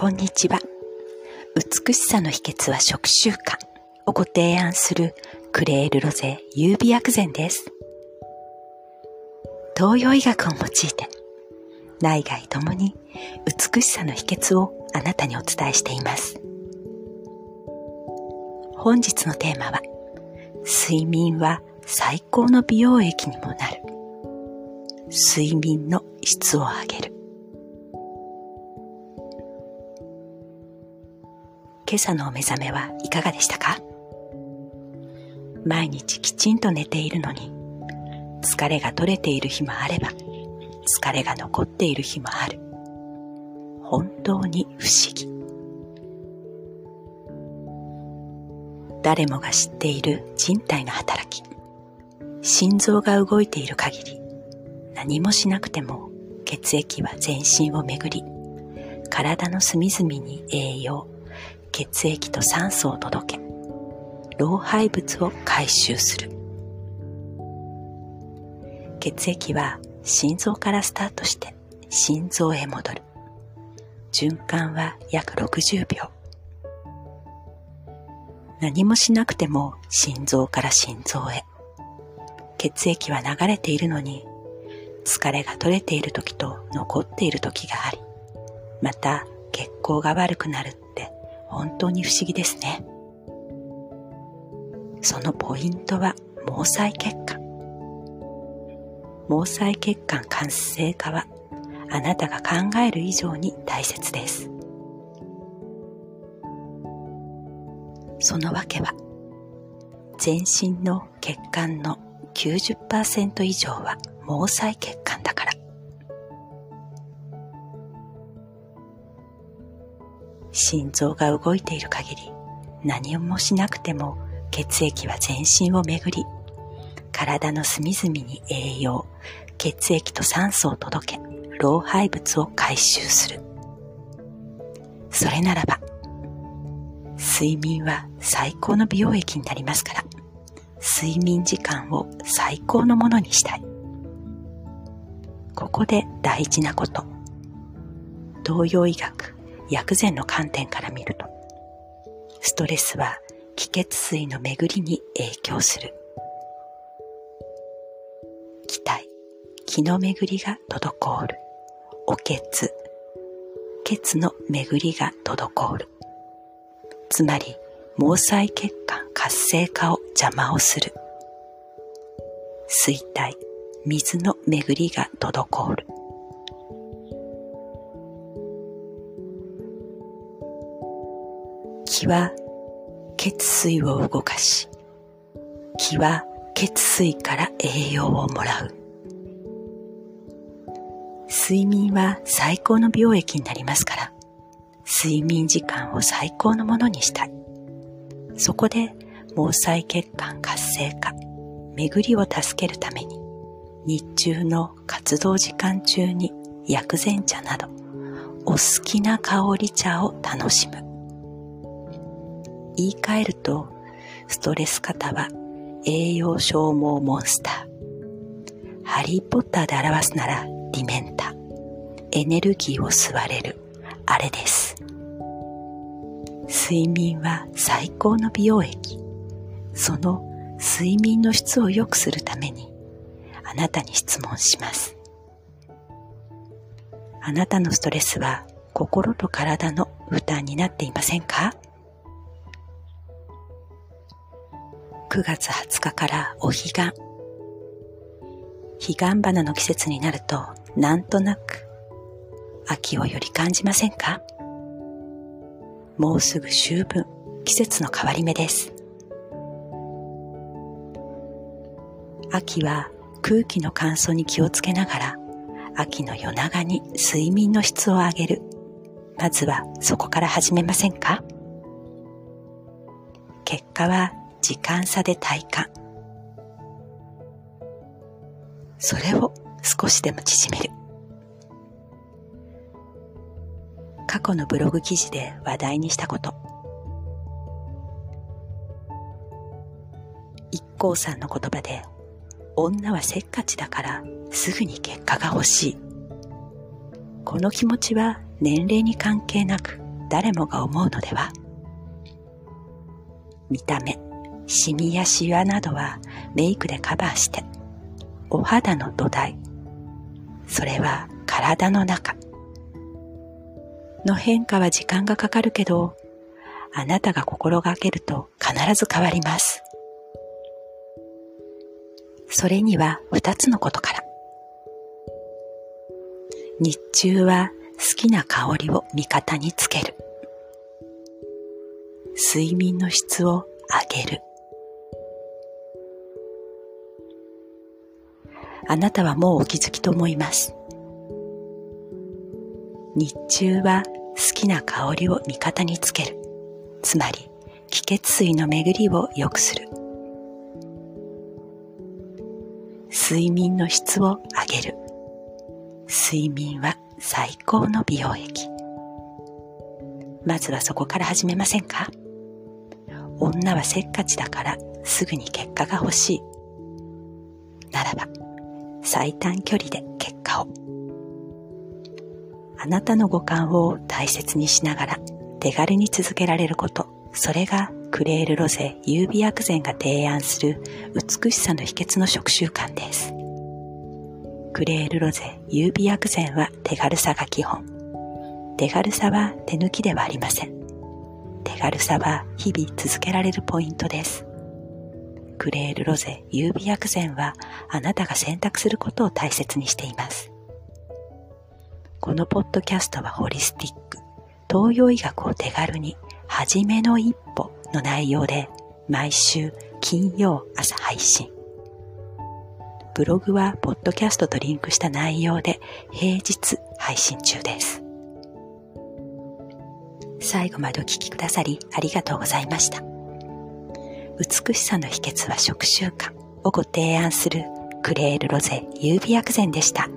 こんにちは。美しさの秘訣は食習慣をご提案するクレールロゼ優美薬膳です。東洋医学を用いて内外ともに美しさの秘訣をあなたにお伝えしています。本日のテーマは睡眠は最高の美容液にもなる。睡眠の質を上げる。今朝のお目覚めはいかがでしたか？毎日きちんと寝ているのに疲れが取れている日もあれば疲れが残っている日もある。本当に不思議。誰もが知っている人体の働き心臓が動いている限り何もしなくても血液は全身を巡り体の隅々に栄養血液と酸素を届け老廃物を回収する。血液は心臓からスタートして心臓へ戻る。循環は約60秒。何もしなくても心臓から心臓へ。血液は流れているのに疲れが取れている時と残っている時がありまた血行が悪くなる。本当に不思議ですね。そのポイントは毛細血管。毛細血管活性化はあなたが考える以上に大切です。そのわけは全身の血管の90%以上は毛細血管だから。心臓が動いている限り何もしなくても血液は全身を巡り体の隅々に栄養血液と酸素を届け老廃物を回収する。それならば睡眠は最高の美容液になりますから睡眠時間を最高のものにしたい。ここで大事なこと。東洋医学。薬膳の観点から見ると、ストレスは気血水の巡りに影響する。気体、気の巡りが滞る。お血、血の巡りが滞る。つまり、毛細血管活性化を邪魔をする。水体、水の巡りが滞る。気は血水を動かし、気は血水から栄養をもらう。睡眠は最高の美容液になりますから、睡眠時間を最高のものにしたい。そこで毛細血管活性化、巡りを助けるために、日中の活動時間中に薬膳茶など、お好きな香り茶を楽しむ。言い換えると、ストレス型は栄養消耗モンスター。ハリーポッターで表すならディメンタ。エネルギーを吸われる、あれです。睡眠は最高の美容液。その睡眠の質を良くするために、あなたに質問します。あなたのストレスは心と体の負担になっていませんか？9月20日からお彼岸。彼岸花の季節になると、なんとなく、秋をより感じませんか？もうすぐ秋分、季節の変わり目です。秋は空気の乾燥に気をつけながら、秋の夜長に睡眠の質を上げる。まずはそこから始めませんか？結果は時間差で体感。それを少しでも縮める。過去のブログ記事で話題にしたこと。一行さんの言葉で、女はせっかちだからすぐに結果が欲しい。この気持ちは年齢に関係なく誰もが思うのでは？見た目、シミやシワなどはメイクでカバーして、お肌の土台、それは体の中の変化は時間がかかるけど、あなたが心がけると必ず変わります。それには二つのことから。日中は好きな香りを味方につける。睡眠の質を上げる。あなたはもうお気づきと思います。日中は好きな香りを味方につける。つまり、気血水の巡りを良くする。睡眠の質を上げる。睡眠は最高の美容液。まずはそこから始めませんか？女はせっかちだからすぐに結果が欲しい。最短距離で結果を。あなたの五感を大切にしながら手軽に続けられること、それがクレールロゼ優美薬膳が提案する美しさの秘訣の食習慣です。クレールロゼ優美薬膳は手軽さが基本。手軽さは手抜きではありません。手軽さは日々続けられるポイントです。クレールロゼ優美薬膳はあなたが選択することを大切にしています。このポッドキャストはホリスティック、東洋医学を手軽に、はじめの一歩の内容で、毎週金曜朝配信。ブログはポッドキャストとリンクした内容で平日配信中です。最後までお聴きくださりありがとうございました。美しさの秘訣は食習慣をご提案するクレールロゼ優美薬膳でした。